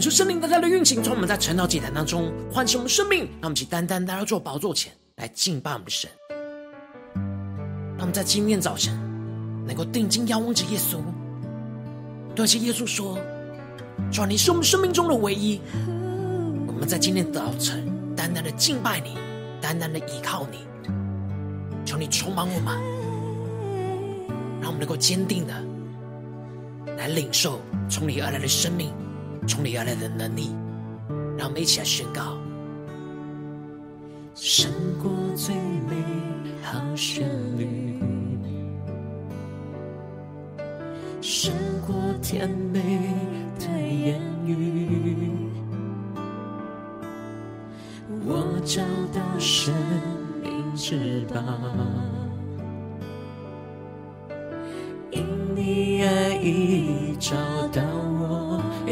恳求圣灵在他的运行，从我们在晨祷祭坛当中唤醒我们生命，让我们一起单单来到主宝座前来敬拜我们的神。让我们在今天早晨能够定睛仰望着耶稣，对着耶稣说：“主啊，你是我们生命中的唯一。”我们在今天早晨单单的敬拜你，单单的依靠你，求你充满我们，让我们能够坚定的来领受从你而来的生命。从你而来的能力，让我们一起来宣告：胜过最美好旋律，胜过甜美的言语。我找到生命之宝，因你爱已找到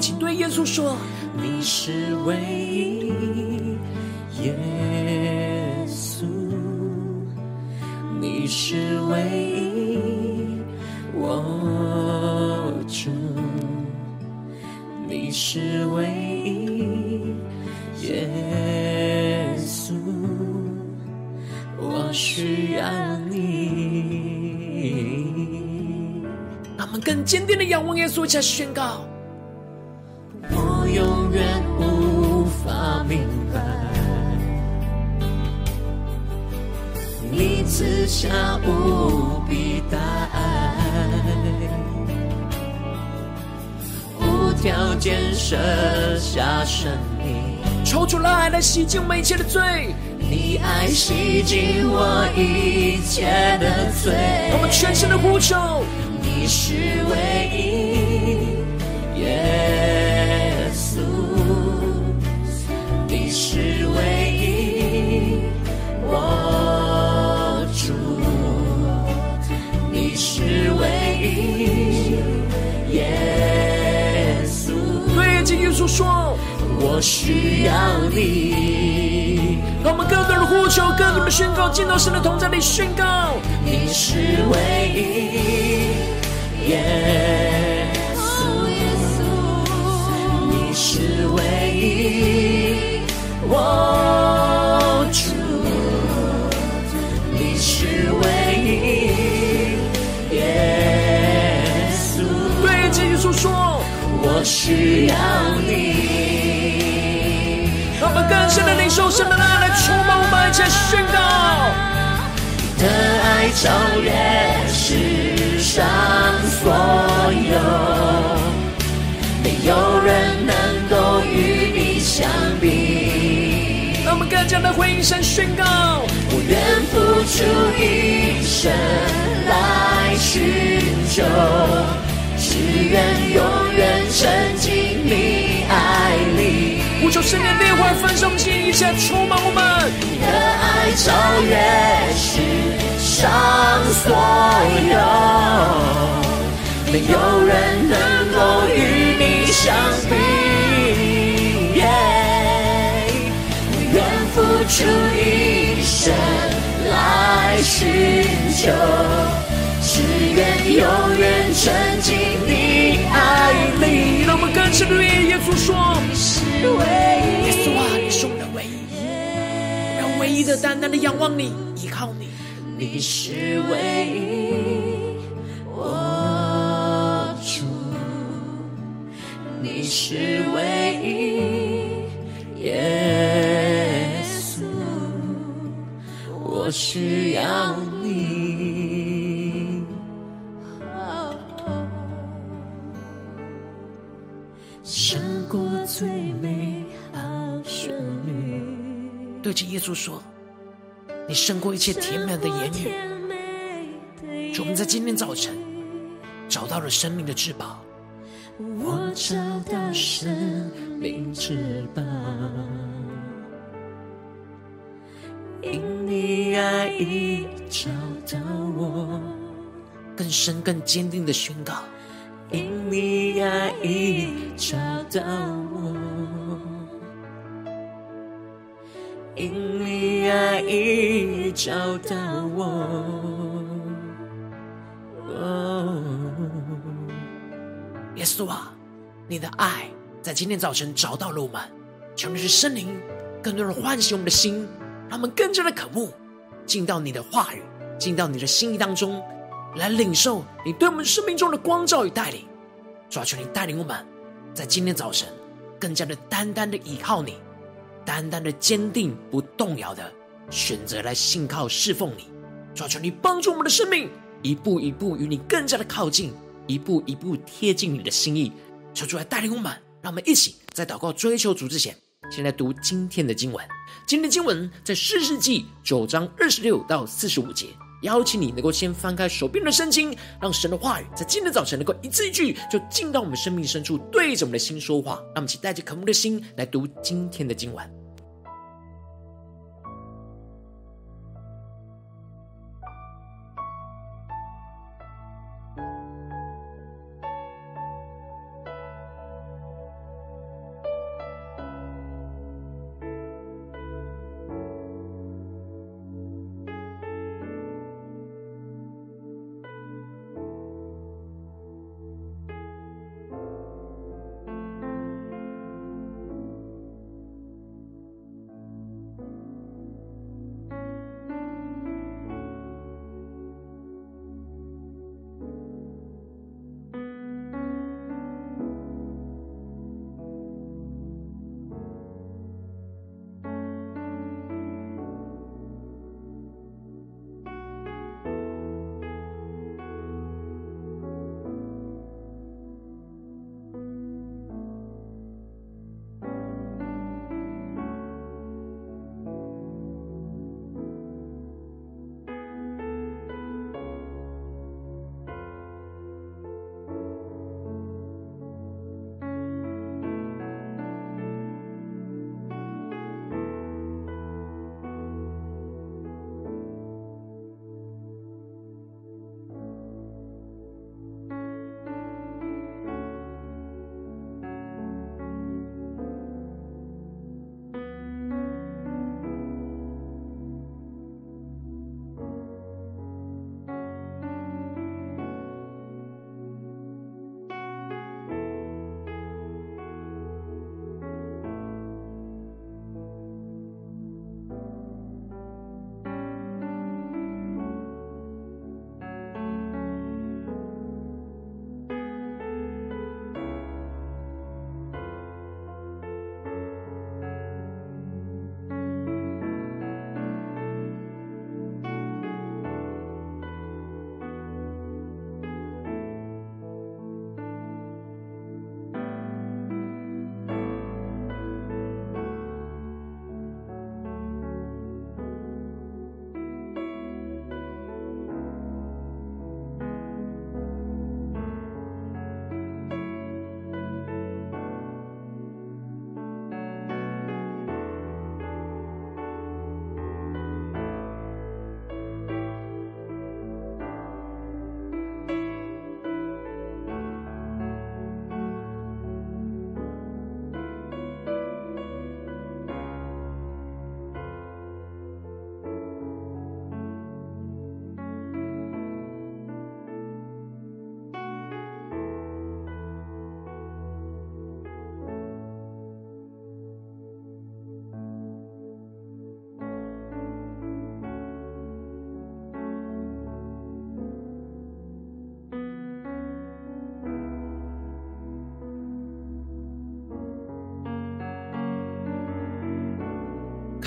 请对耶稣说：“你是唯一，耶稣，你是唯一，我主，你是唯一，耶稣，我需要你。”让我们更坚定的仰望耶稣，一起来宣告。下无比大爱，无条件舍下生命，抽出了爱来洗净我们一切的罪，你爱洗净我一切的罪，我们全身的呼求，我需要你。让我们更多的呼求，更多的宣告，进到神的同在里宣告。你是唯一，耶稣，耶稣，你是唯一，我主，你是唯一，耶稣。对着耶稣说。我需要你，更深的领受神的爱来充满我们，一起宣告。的爱超越世上所有，没有人能够与你相比。让我们更加的回应神宣告：我愿付出一生来寻求，只愿永远沉浸。圣灵烈火焚烧我们心，一切充满我们。你的爱超越世上所有，没有人能够与你相比。愿付出一生来寻求，只愿永远沉浸你爱里。让我们更深的对耶稣说：你是唯一，耶稣啊，你是我们的唯一，让唯一的单单的仰望你，依靠你。你是唯一，我主，你是唯一，耶稣，我需要你，对着耶稣说。你胜过一切甜美的言语，主，我们在今天早晨找到了生命的至宝。我找到生命之宝，因你爱已找到我，更深更坚定的宣告，因你爱已找到我。因你爱已找到我，耶稣啊，你的爱在今天早晨找到了我们，求你是圣灵更多的唤醒我们的心，让我们更加的渴慕进到你的话语，进到你的心意当中，来领受你对我们生命中的光照与带领。主啊，求你带领我们，在今天早晨更加的单单的依靠你。单单的坚定不动摇的选择来信靠侍奉你，求你帮助我们的生命一步一步与你更加的靠近，一步一步贴近你的心意。求主来带领我们，让我们一起在祷告追求主之前，先来读今天的经文。今天的经文在士师记九章二十六到四十五节。邀请你能够先翻开手边的圣经，让神的话语在今天早晨能够一字一句就进到我们生命深处，对着我们的心说话。让我们一起带着渴慕的心来读今天的经文。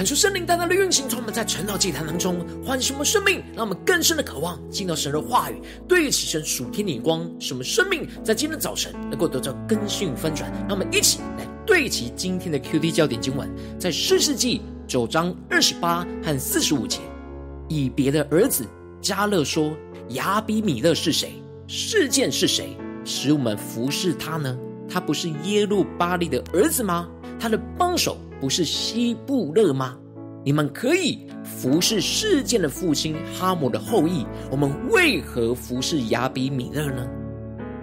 感受圣灵大大的运行，从我们在晨祷祭坛当中唤醒我们生命，让我们更深的渴望进到神的话语，对齐神属天的眼光，使我们生命在今天早晨能够得到更新与翻转。让我们一起来对齐今天的 QD 焦点经文，在士师记九章二十八和四十五节，以别的儿子加勒说：“亚比米勒是谁？事件是谁？使我们服侍他呢？他不是耶路巴利的儿子吗？他的帮手。”不是希布勒吗？你们可以服侍世界的父亲哈摩的后裔，我们为何服侍亚比米勒呢？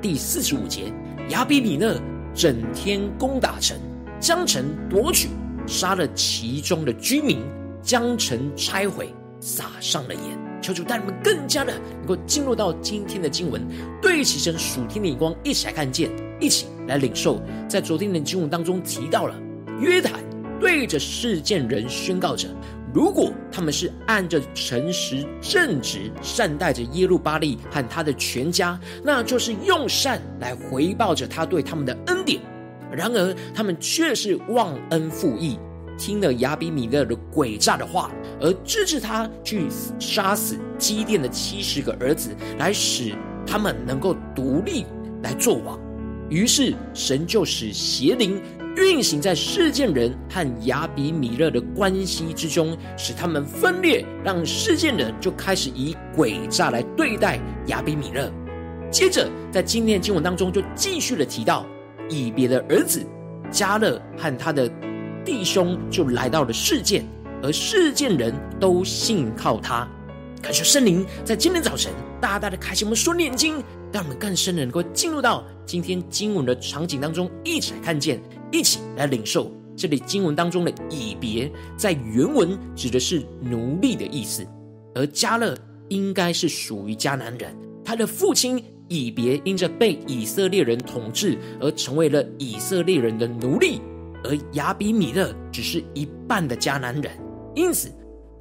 第四十五节，亚比米勒整天攻打城，将城夺取，杀了其中的居民，将城拆毁，撒上了盐。求主带你们更加的能够进入到今天的经文，对齐神属天的眼光，一起来看见，一起来领受。在昨天的经文当中提到了约坦。对着事件人宣告着：如果他们是按着诚实正直善待着耶路巴力和他的全家，那就是用善来回报着他对他们的恩典。然而他们却是忘恩负义，听了亚比米勒的诡诈的话，而支持他去杀死基甸的七十个儿子，来使他们能够独立来做王。于是神就使邪灵。运行在事件人和亚比米勒的关系之中，使他们分裂，让事件人就开始以诡诈来对待亚比米勒。接着，在今天的经文当中，就继续的提到以别的儿子加勒和他的弟兄就来到了世界，而世界人都信靠他。感谢圣灵在今天早晨大大的开启我们属灵眼睛，让我们更深的能够进入到今天经文的场景当中，一起来看见。一起来领受这里经文当中的以别，在原文指的是奴隶的意思，而迦勒应该是属于迦南人，他的父亲以别因着被以色列人统治而成为了以色列人的奴隶，而亚比米勒只是一半的迦南人，因此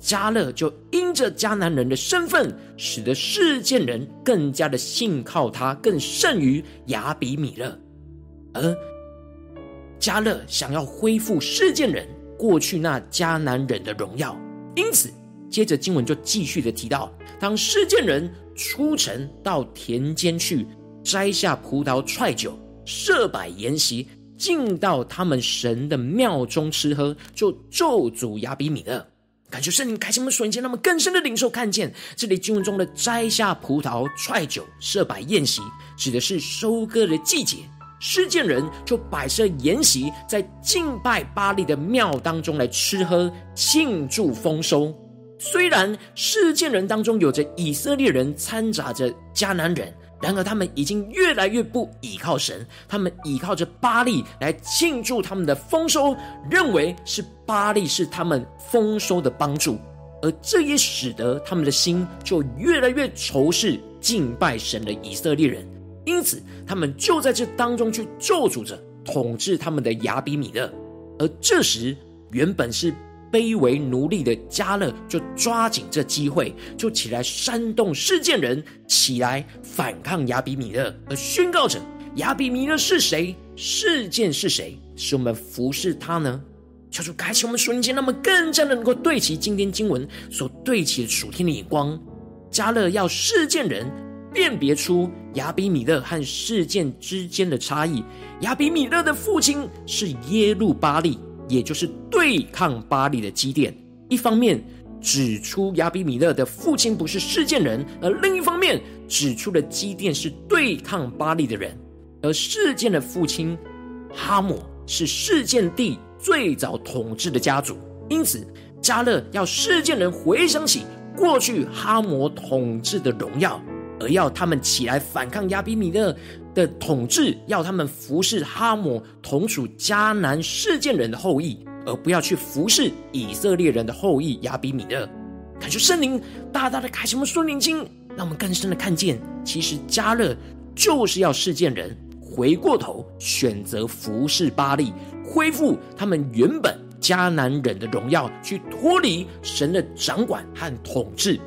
迦勒就因着迦南人的身份，使得世界人更加的信靠他，更胜于亚比米勒，而。迦勒想要恢复示剑人过去那迦南人的荣耀，因此接着经文就继续的提到，当示剑人出城到田间去摘下葡萄踹酒设摆筵席，进到他们神的庙中吃喝，就咒诅亚比米勒。感谢圣灵开启我们瞬间，让我们更深的领受看见这里经文中的摘下葡萄踹酒设摆筵席，指的是收割的季节。示剑人就摆设筵席，在敬拜巴力的庙当中来吃喝，庆祝丰收。虽然示剑人当中有着以色列人掺杂着迦南人，然而他们已经越来越不倚靠神，他们倚靠着巴力来庆祝他们的丰收，认为是巴力是他们丰收的帮助，而这也使得他们的心就越来越仇视敬拜神的以色列人。因此，他们就在这当中去咒诅着统治他们的亚比米勒。而这时，原本是卑微奴隶的加勒就抓紧这机会，就起来煽动示剑人起来反抗亚比米勒，而宣告着：亚比米勒是谁？示剑是谁？使我们服侍他呢？求主开启我们属灵眼，让我们更加的能够对齐今天经文所对齐的属天的眼光。加勒要示剑人。辨别出亚比米勒和事件之间的差异。亚比米勒的父亲是耶路巴力，也就是对抗巴力的基甸。一方面指出亚比米勒的父亲不是事件人，而另一方面指出了基甸是对抗巴力的人。而事件的父亲哈姆是事件地最早统治的家族，因此加勒要事件人回想起过去哈抹统治的荣耀。而要他们起来反抗亚比米勒的统治，要他们服侍哈姆同属迦南事件人的后裔，而不要去服侍以色列人的后裔亚比米勒。感谢圣灵大大的开启我们属灵经，让我们更深的看见，其实加勒就是要事件人回过头，选择服侍巴力，恢复他们原本迦南人的荣耀，去脱离神的掌管和统治。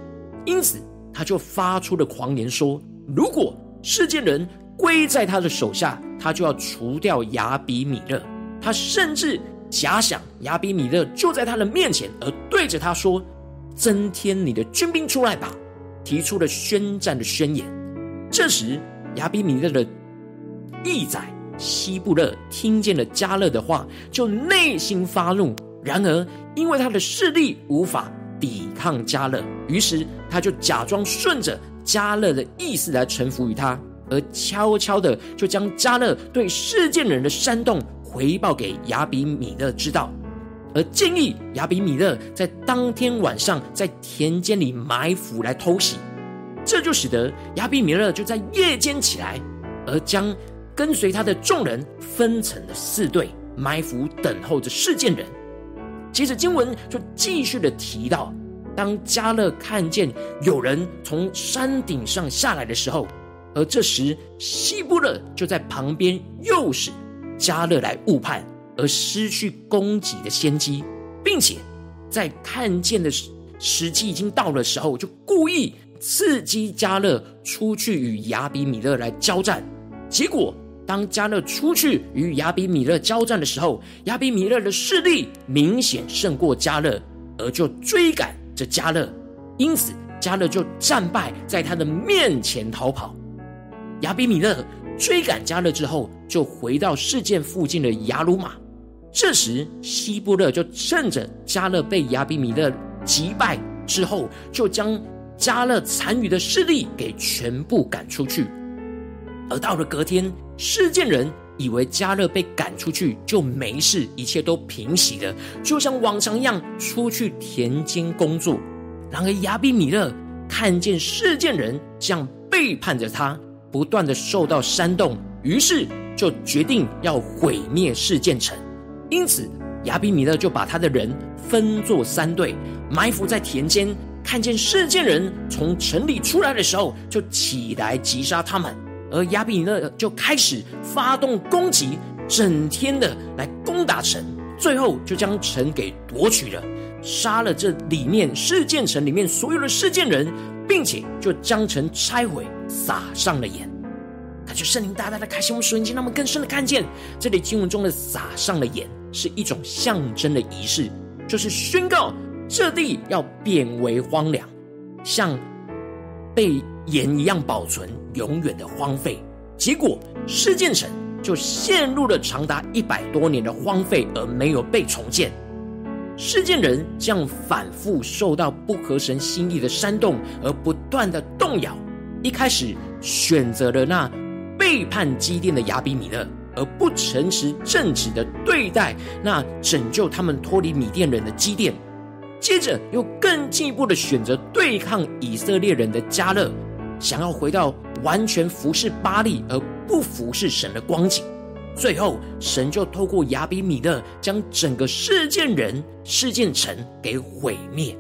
因此。他就发出了狂言说：“如果示剑人归在他的手下，他就要除掉亚比米勒。他甚至假想亚比米勒就在他的面前，而对着他说：“增添你的军兵出来吧！”提出了宣战的宣言。这时，亚比米勒的义宰西布勒听见了加勒的话，就内心发怒。然而，因为他的势力无法抵抗加勒，于是他就假装顺着加勒的意思来臣服于他，而悄悄的就将加勒对示剑人的煽动回报给亚比米勒知道，而建议亚比米勒在当天晚上在田间里埋伏来偷袭。这就使得亚比米勒就在夜间起来，而将跟随他的众人分成了四队，埋伏等候着事件人。接着经文就继续的提到，当加勒看见有人从山顶上下来的时候，而这时希布勒就在旁边诱使加勒来误判，而失去攻击的先机，并且在看见的时机已经到的时候，就故意刺激加勒出去与亚比米勒来交战，结果。当加勒出去与亚比米勒交战的时候，亚比米勒的势力明显胜过加勒，而就追赶这加勒，因此加勒就战败在他的面前逃跑。亚比米勒追赶加勒之后，就回到事件附近的亚鲁玛。这时希布勒就趁着加勒被亚比米勒击败之后，就将加勒残余的势力给全部赶出去。而到了隔天，事件人以为加勒被赶出去就没事，一切都平息了，就像往常一样出去田间工作。然而亚比米勒看见示剑人这样背叛着他，不断的受到煽动，于是就决定要毁灭示剑城。因此亚比米勒就把他的人分作三队，埋伏在田间，看见示剑人从城里出来的时候，就起来击杀他们。而亚比米勒就开始发动攻击，整天的来攻打城，最后就将城给夺取了，杀了这里面示剑城里面所有的示剑人，并且就将城拆毁，撒上了盐。感谢圣灵大大的开启我们属灵，让我们更深的看见这里经文中的撒上了盐是一种象征的仪式，就是宣告这地要变为荒凉，像被盐一样保存。永远的荒废，结果示剑城就陷入了长达一百多年的荒废，而没有被重建。示剑人这样反复受到不合神心意的煽动，而不断的动摇。一开始选择了那背叛基甸的亚比米勒，而不诚实正直的对待那拯救他们脱离米甸人的基甸。接着又更进一步的选择对抗以色列人的加勒，想要回到。完全服侍巴力而不服侍神的光景，最后神就透过亚比米勒将整个事件人、事件城给毁灭。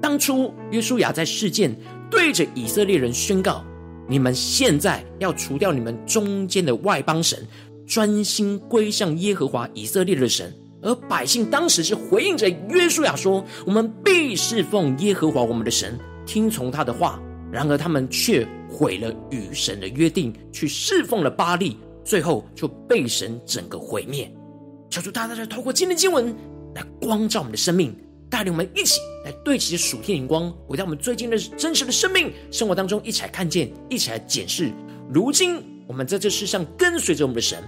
当初约书亚在事件对着以色列人宣告：“你们现在要除掉你们中间的外邦神，专心归向耶和华以色列的神。”而百姓当时是回应着约书亚说：“我们必侍奉耶和华我们的神，听从他的话。”然而他们却毁了与神的约定，去侍奉了巴力，最后就被神整个毁灭。求主大大的透过今天经文来光照我们的生命，带领我们一起来对齐属天灵光，回到我们最近的真实的生命生活当中，一起来看见，一起来检视。如今我们在这世上跟随着我们的神。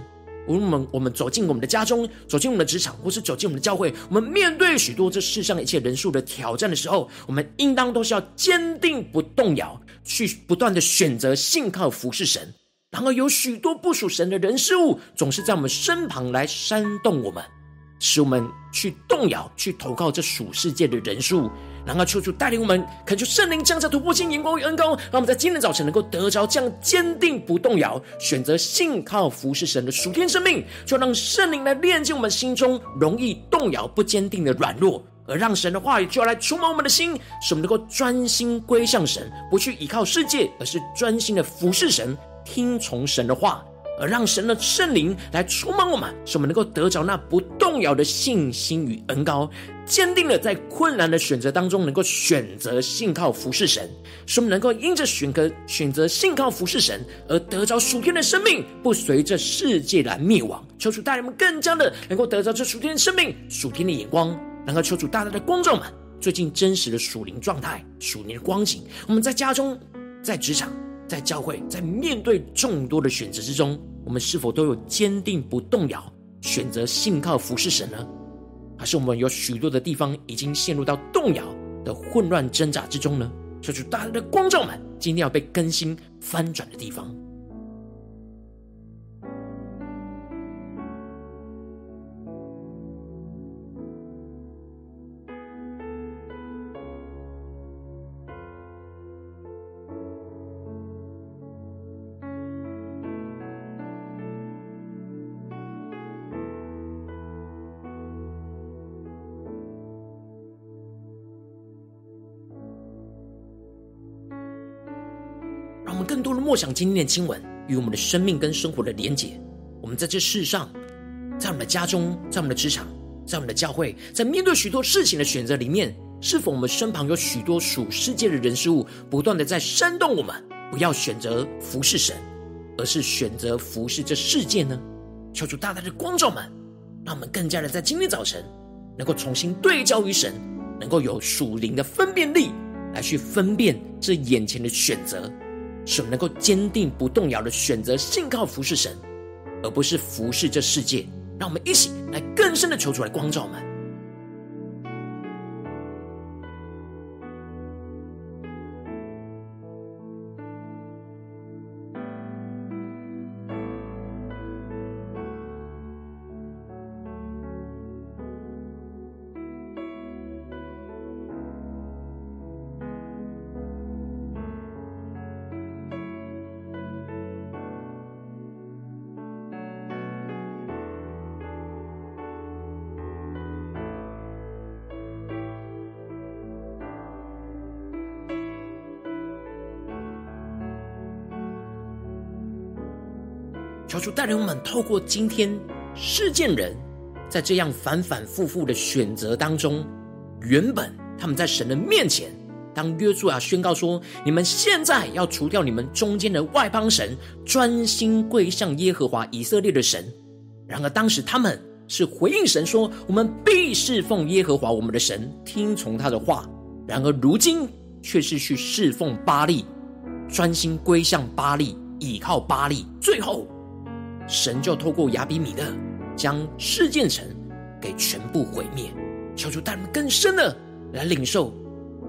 我们我们走进我们的家中，走进我们的职场，或是走进我们的教会，我们面对许多这世上一切人数的挑战的时候，我们应当都是要坚定不动摇，去不断的选择信靠服侍神。然而有许多不属神的人事物，总是在我们身旁来煽动我们。使我们去动摇，去投靠这属世界的人数，然后求主带领我们，恳求圣灵降下突破性眼光与恩膏，让我们在今天早晨能够得着这样坚定不动摇，选择信靠服侍神的属天生命，就让圣灵来炼净我们心中容易动摇不坚定的软弱，而让神的话语就要来充满我们的心，使我们能够专心归向神，不去依靠世界，而是专心的服侍神，听从神的话。而让神的圣灵来充满我们，使我们能够得着那不动摇的信心与恩膏，坚定的在困难的选择当中，能够选择信靠服侍神，使我们能够因着选择选择信靠服侍神而得着属天的生命，不随着世界来灭亡。求主大人们更加的能够得着这属天的生命、属天的眼光，能够求主大大的光照们最近真实的属灵状态、属灵的光景。我们在家中、在职场。在教会，在面对众多的选择之中，我们是否都有坚定不动摇，选择信靠服侍神呢？还是我们有许多的地方已经陷入到动摇的混乱挣扎之中呢？求主大家的光照们，今天要被更新翻转的地方。更多的默想今天的经文与我们的生命跟生活的连结。我们在这世上，在我们的家中，在我们的职场，在我们的教会，在面对许多事情的选择里面，是否我们身旁有许多属世界的人事物，不断的在煽动我们不要选择服侍神，而是选择服侍这世界呢？求主大大的光照们，让我们更加的在今天早晨能够重新对焦于神，能够有属灵的分辨力，来去分辨这眼前的选择。使我们能够坚定不动摇的选择信靠服侍神，而不是服侍这世界。让我们一起来更深的求出来光照我们。求主带领我们透过今天事件人，在这样反反复复的选择当中，原本他们在神的面前，当约书亚宣告说：“你们现在要除掉你们中间的外邦神，专心归向耶和华以色列的神。”然而当时他们是回应神说：“我们必侍奉耶和华我们的神，听从他的话。”然而如今却是去侍奉巴力，专心归向巴力，倚靠巴力，最后。神就透过亚比米勒将示剑城给全部毁灭，求主带领更深的来领受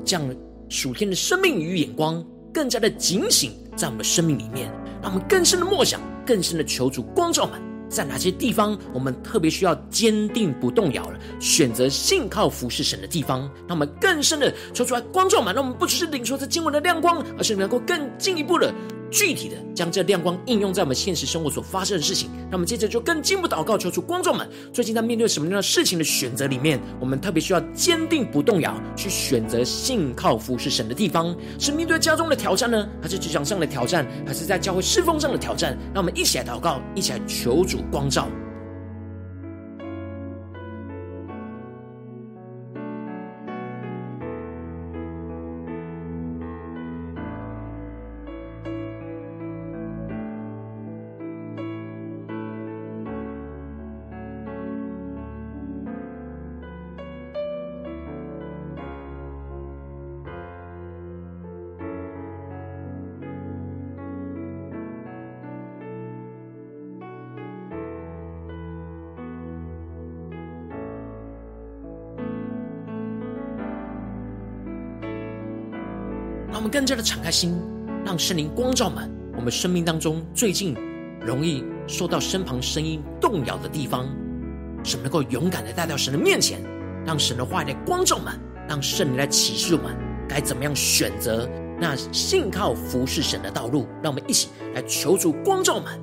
这样属天的生命与眼光，更加的警醒在我们的生命里面，让我们更深的默想，更深的求主光照们。在哪些地方，我们特别需要坚定不动摇了，选择信靠服侍神的地方，让我们更深的求出来光照嘛，让我们不只是领受这经文的亮光，而是能够更进一步的。具体的将这亮光应用在我们现实生活所发生的事情，那么接着就更进一步祷告，求主光照们最近在面对什么样的事情的选择里面，我们特别需要坚定不动摇去选择信靠服侍神的地方，是面对家中的挑战呢，还是职场上的挑战，还是在教会侍奉上的挑战？让我们一起来祷告，一起来求主光照。我们更加的敞开心，让圣灵光照满我们生命当中最近容易受到身旁声音动摇的地方，是能够勇敢的带到神的面前，让神的话语来光照满，让圣灵来启示我们该怎么样选择那信靠服侍神的道路。让我们一起来求助光照满。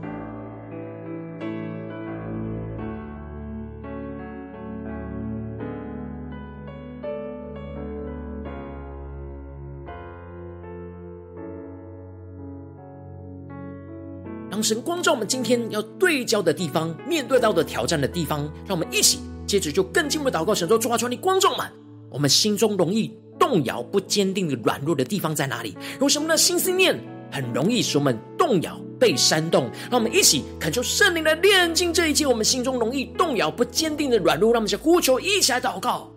神光照我们今天要对焦的地方，面对到的挑战的地方，让我们一起接着就更进一步祷告，神说：主啊，求你光照们，我们心中容易动摇、不坚定的软弱的地方在哪里？有什么的心思念很容易使我们动摇、被煽动？让我们一起恳求圣灵来炼净这一切，我们心中容易动摇、不坚定的软弱，让我们一起呼求，一起来祷告。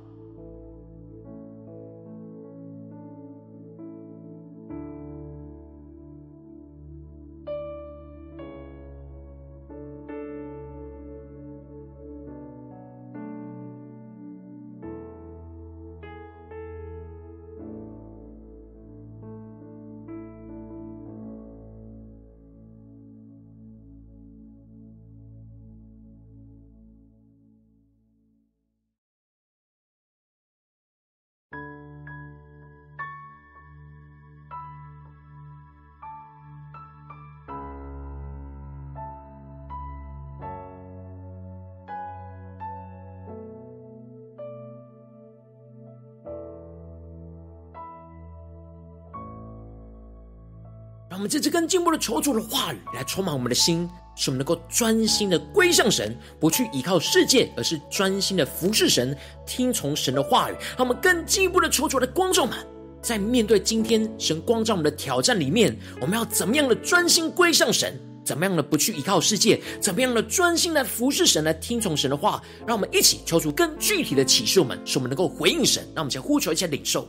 我们这次更进一步的求主的话语来充满我们的心，使我们能够专心的归向神，不去依靠世界，而是专心的服侍神，听从神的话语。让我们更进一步的求主的光照们，在面对今天神光照我们的挑战里面，我们要怎么样的专心归向神？怎么样的不去依靠世界？怎么样的专心来服侍神，来听从神的话？让我们一起求主更具体的启示我们，使我们能够回应神。让我们先呼求一下领受。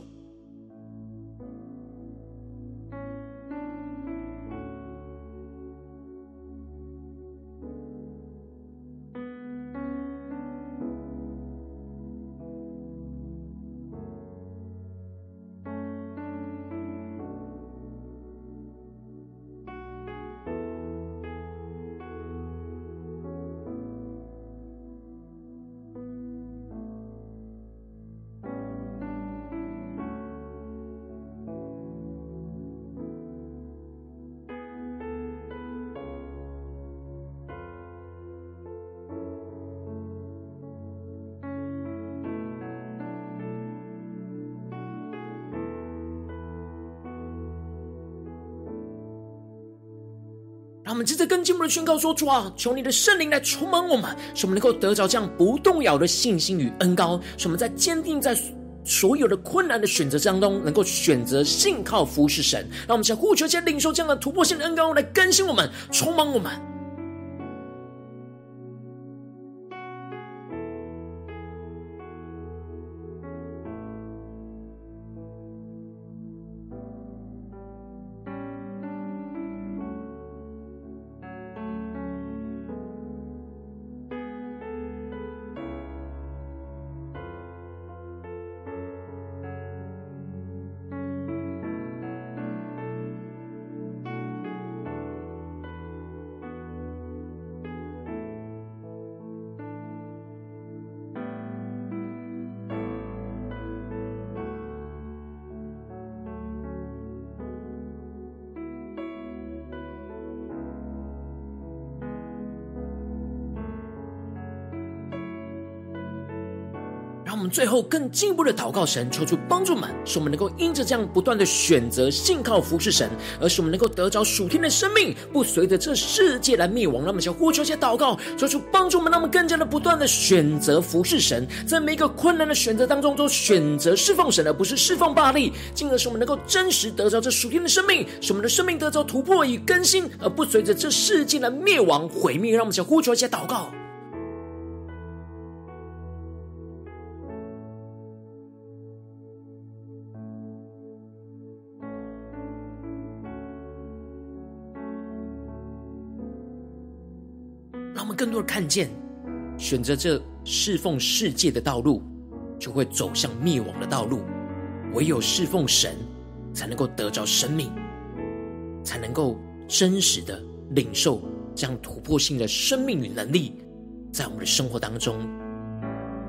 们接着更进一步的宣告说：主啊，求你的圣灵来充满我们，使我们能够得着这样不动摇的信心与恩高，使我们在坚定在所有的困难的选择当中，能够选择信靠服侍神。让我们想呼求，先领受这样的突破性的恩膏来更新我们，充满我们。我们最后更进一步的祷告神，求主帮助们，使我们能够因着这样不断的选择信靠服侍神，而使我们能够得着属天的生命，不随着这世界来灭亡。那么，想呼求一下祷告，求主帮助们，让我们更加的不断的选择服侍神，在每一个困难的选择当中，都选择侍奉神，而不是侍奉巴力，进而使我们能够真实得着这属天的生命，使我们的生命得着突破与更新，而不随着这世界的灭亡毁灭。让我们想呼求一下祷告。更多的看见，选择这侍奉世界的道路，就会走向灭亡的道路。唯有侍奉神，才能够得着生命，才能够真实的领受这样突破性的生命与能力，在我们的生活当中，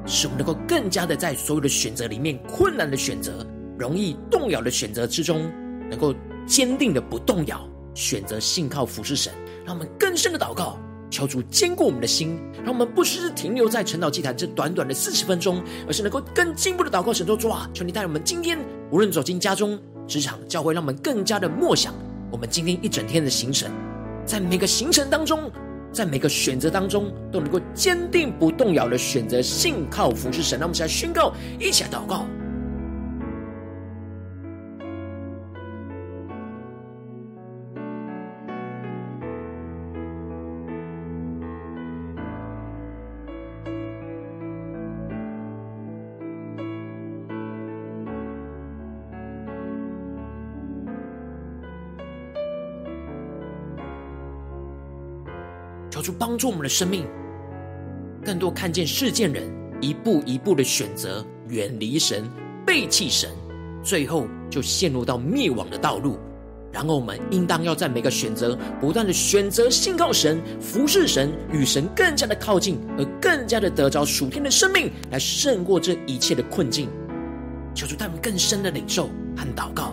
使我们能够更加的在所有的选择里面，困难的选择、容易动摇的选择之中，能够坚定的不动摇，选择信靠服侍神，让我们更深的祷告。求主坚固我们的心，让我们不只是停留在晨祷祭坛这短短的四十分钟，而是能够更进一步的祷告神说：主啊，求你带我们今天无论走进家中、职场、教会，让我们更加的默想我们今天一整天的行程，在每个行程当中，在每个选择当中，都能够坚定不动摇的选择信靠服侍神。让我们一起来宣告，一起来祷告。主帮助我们的生命，更多看见世件人一步一步的选择远离神、背弃神，最后就陷入到灭亡的道路。然后我们应当要在每个选择不断的选择信靠神、服侍神，与神更加的靠近，而更加的得着属天的生命，来胜过这一切的困境。求主带我们更深的领受和祷告。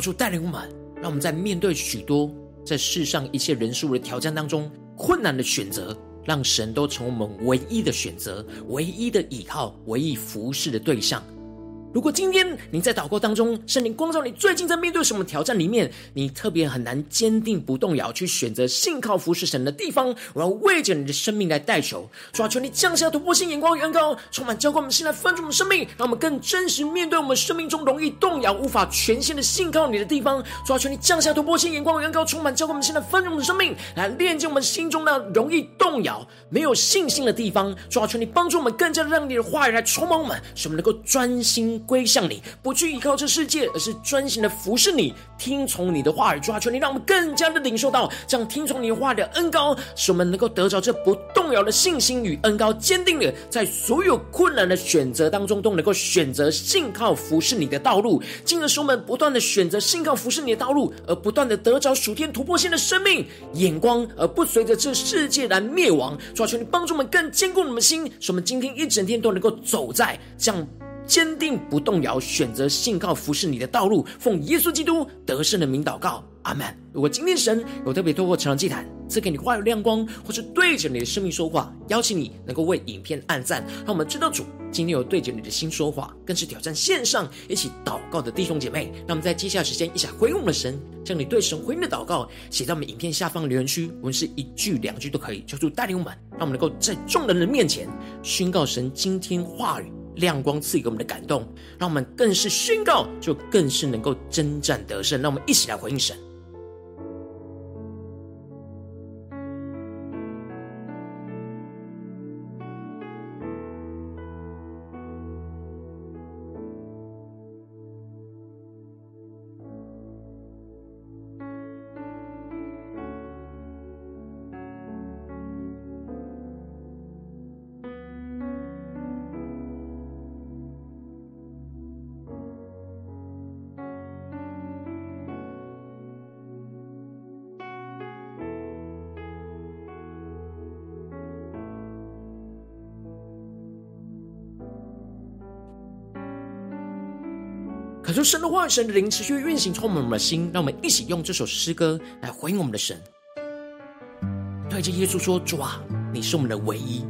求主带领我们，让我们在面对许多在世上一切人事物的挑战当中，困难的选择，让神都成为我们唯一的选择、唯一的依靠、唯一服侍的对象。如果今天你在祷告当中，圣灵光照你，最近在面对什么挑战里面，你特别很难坚定不动摇去选择信靠服侍神的地方，我要为着你的生命来代求，主啊，求你降下突破性眼光与恩膏，充满浇灌我们心来分足我们生命，让我们更真实面对我们生命中容易动摇、无法全心的信靠你的地方。主啊，求你降下突破性眼光与恩膏，充满浇灌我们心来分足我们的生命，来炼净我们心中那容易动摇、没有信心的地方。主啊，求你帮助我们更加让你的话语来充满我们，使我们能够专心。归向你，不去依靠这世界，而是专心的服侍你，听从你的话语。主啊，求你让我们更加的领受到这样听从你话的恩膏，使我们能够得着这不动摇的信心与恩膏，坚定的在所有困难的选择当中，都能够选择信靠服侍你的道路，进而使我们不断的选择信靠服侍你的道路，而不断的得着属天突破性的生命眼光，而不随着这世界来灭亡。主啊，求你帮助我们更坚固我们的心，使我们今天一整天都能够走在这样。坚定不动摇，选择信靠服侍你的道路，奉耶稣基督得胜的名祷告，阿门。如果今天神有特别透过成长祭坛赐给你话语亮光，或是对着你的生命说话，邀请你能够为影片按赞，让我们知道主今天有对着你的心说话，更是挑战线上一起祷告的弟兄姐妹。那么在接下来时间，一起回应我们的神，将你对神回应的祷告写在我们影片下方留言区，无论是一句两句都可以，求主带领我们，让我们能够在众人的面前宣告神今天话语。亮光赐给我们的感动，让我们更是宣告，就更是能够征战得胜。让我们一起来回应神。神的话语，神的灵持续运行，充满我们的心。让我们一起用这首诗歌来回应我们的神，对着耶稣说：“主啊，你是我们的唯一。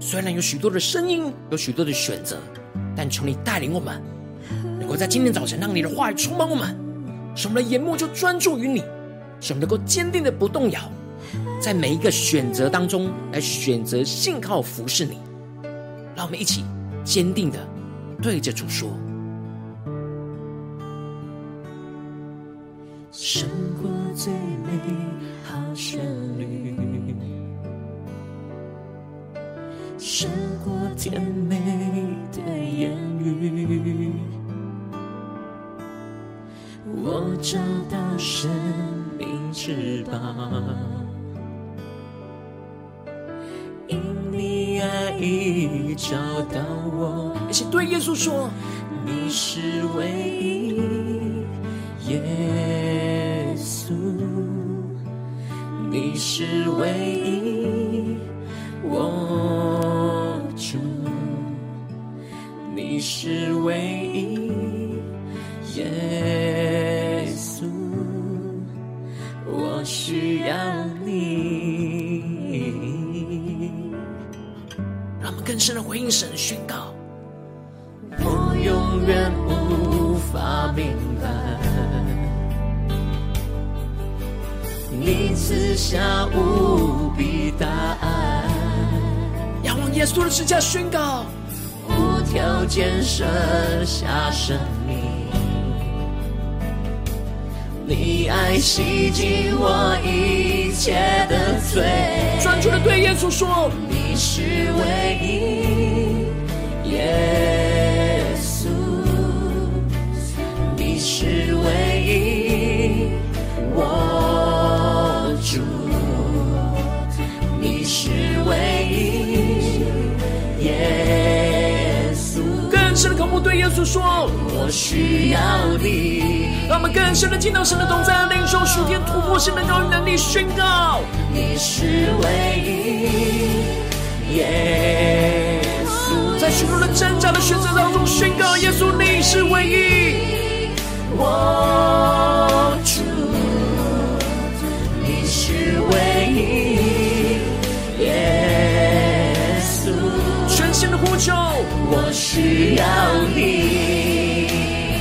虽然有许多的声音，有许多的选择，但求你带领我们，能够在今天早晨让你的话语充满我们，使我们的眼目就专注于你，使我们能够坚定的不动摇，在每一个选择当中来选择信靠服侍你。让我们一起坚定的对着主说。”胜过最美好旋律，胜过甜美的言语。我找到生命之宝，因你爱已找到我。一起对耶稣说：你是唯一，只为舍下生命。你爱洗净我一切的罪，专注的对耶稣说：你是唯一，耶耶稣说：我需要你。让我们更深的听到神的同在，领受属天突破性的高能力宣告。你是唯一，耶稣，在许多的挣扎的选择当中宣告耶稣，你是唯一。我我需要你。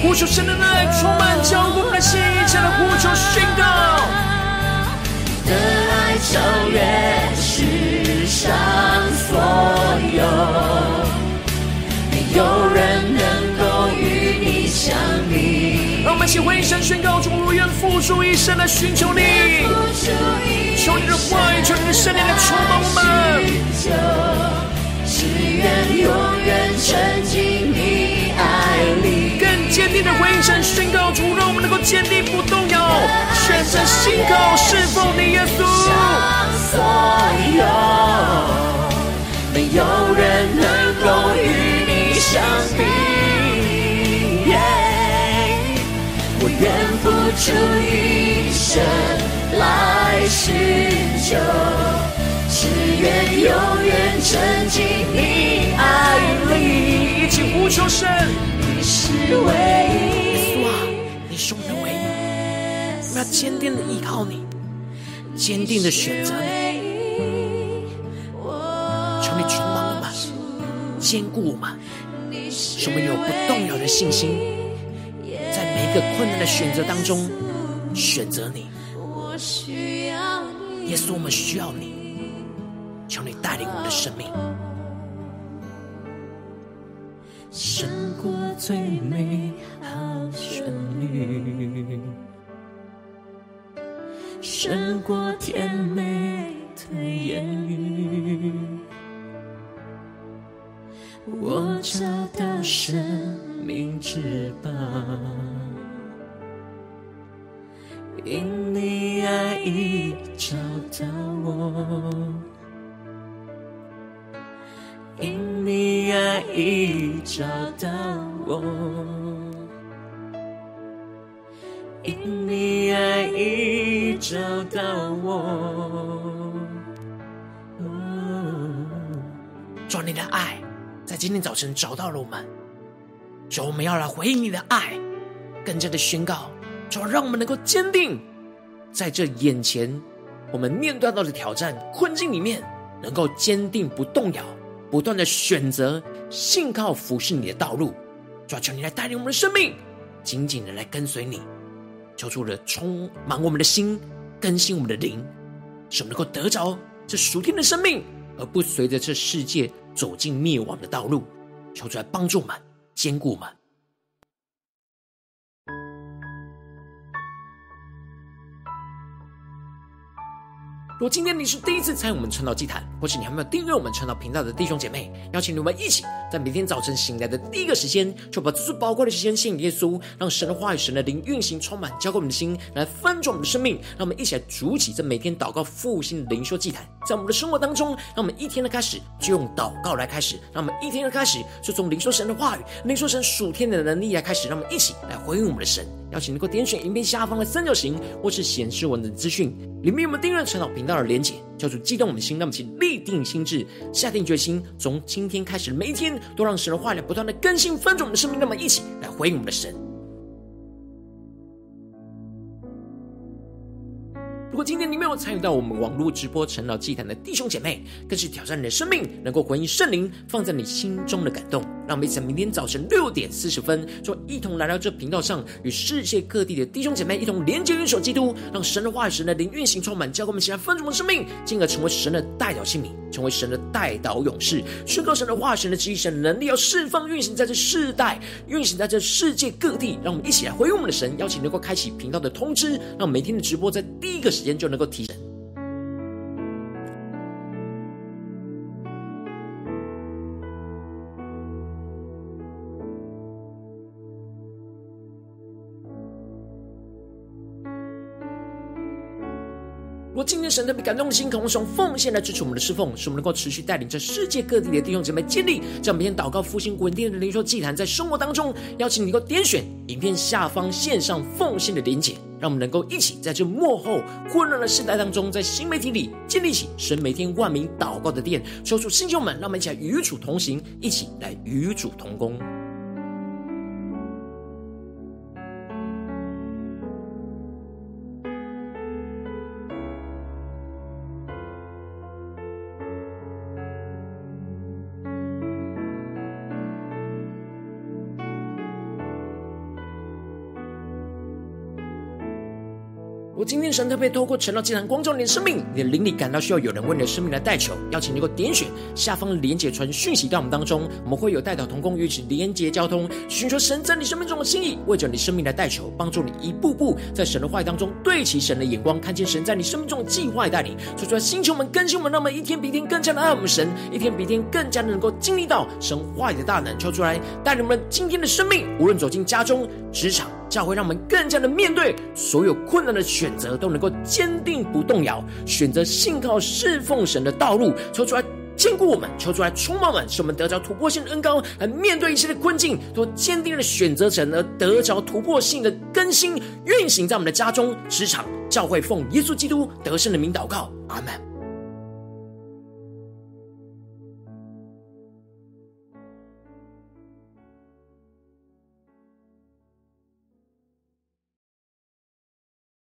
呼求神的爱充满交我们的心，一切的呼求宣告。你的爱超越世上所有，没有人能够与你相比。让我们一起回应神宣告：主，我愿付出一生来寻求你，求你的话语，求你的圣灵来充满我们，只愿永远沉浸你爱里。坚定的回应神宣告，主让我们能够坚定不动摇，选择信靠侍奉你耶稣。所有没有人能够与你相比，我愿付出一生来寻求，只愿永远沉浸你爱里，一起呼求神。是唯一，耶稣啊，你是我们的唯一，我们要坚定的依靠你，坚定的选择你。求你充满我们，坚固我们，使我们有不动摇的信心，在每一个困难的选择当中选择你。耶稣，我们需要你，求你带领我的生命。胜过最美好旋律，胜过甜美的言语，我找到生命之宝，因你爱已找到我。因你爱已找到我，因你爱已找到我。主，你的爱在今天早晨找到了我们，主，我们要来回应你的爱，更加的宣告，主，让我们能够坚定在这眼前我们面对到的挑战困境里面，能够坚定不动摇。不断的选择信靠服侍你的道路，主啊，求你来带领我们的生命，紧紧的来跟随你，求主的充满我们的心，更新我们的灵，使我们能够得着这属天的生命，而不随着这世界走进灭亡的道路。求主来帮助我们，坚固我们。如果今天你是第一次参与我们晨祷祭坛，或是你还没有订阅我们晨祷频道的弟兄姐妹，邀请你们一起在每天早晨醒来的第一个时间，就把这最宝贵的时间献给耶稣，让神的话语、神的灵运行充满，浇灌我们的心，来翻转我们的生命。让我们一起来筑起这每天祷告复兴的灵修祭坛，在我们的生活当中，让我们一天的开始就用祷告来开始，让我们一天的开始就从灵修神的话语、灵修神属天的能力来开始，让我们一起来回应我们的神。邀请能够点选影片下方的三角形，或是显示文字资讯，里面有我们订阅晨祷频道的连接，叫做激动我们的心。那么，请立定心智，下定决心，从今天开始，每一天都让神的话语不断的更新翻转我们的生命。那么，一起来回应我们的神。果今天你没有参与到我们网络直播晨祷祭坛的弟兄姐妹，更是挑战你的生命，能够回应圣灵放在你心中的感动。让我们在明天早晨六点四十分，就一同来到这频道上，与世界各地的弟兄姐妹一同连接、元首基督，让神的话语、神的灵运行充满，教给我们起来分盛的生命，进而成为神的代祷器皿，成为神的代祷勇士，宣告神的话语、神的旨意、神的能力，要释放运行在这世代，运行在这世界各地。让我们一起来回应我们的神，邀请能够开启频道的通知，让每天的直播在第一个时间。就能够提升。我今天神特别感动的心，渴望从奉献来支持我们的侍奉，使我们能够持续带领着世界各地的弟兄姐妹建立这每天祷告复兴稳定的灵修祭坛，在生活当中，邀请你能够点选影片下方线上奉献的连结，让我们能够一起在这幕后混乱的时代当中，在新媒体里建立起神每天万名祷告的殿。求主弟兄们，让我们一起来与主同行，一起来与主同工。今天神特别透过晨祷祭坛光照你的生命，你的灵里感到需要有人为你的生命来代求，邀请你给我点选下方连结传讯息到我们当中，我们会有代祷同工与其连结交通，寻求神在你生命中的心意，为着你生命来代求，帮助你一步步在神的话语当中对齐神的眼光，看见神在你生命中的计划带领，说出来星球们更新我们，那么一天比一天更加的爱我们神，一天比一天更加的能够经历到神话语的大能，求出来带领我们今天的生命，无论走进家中、职场。教会让我们更加的面对所有困难的选择，都能够坚定不动摇，选择信靠侍奉神的道路，求出来坚固我们，求出来充满我们，使我们得着突破性的恩膏，来面对一切的困境，都坚定的选择神，而得着突破性的更新运行在我们的家中、职场、教会，奉耶稣基督得胜的名祷告，阿门。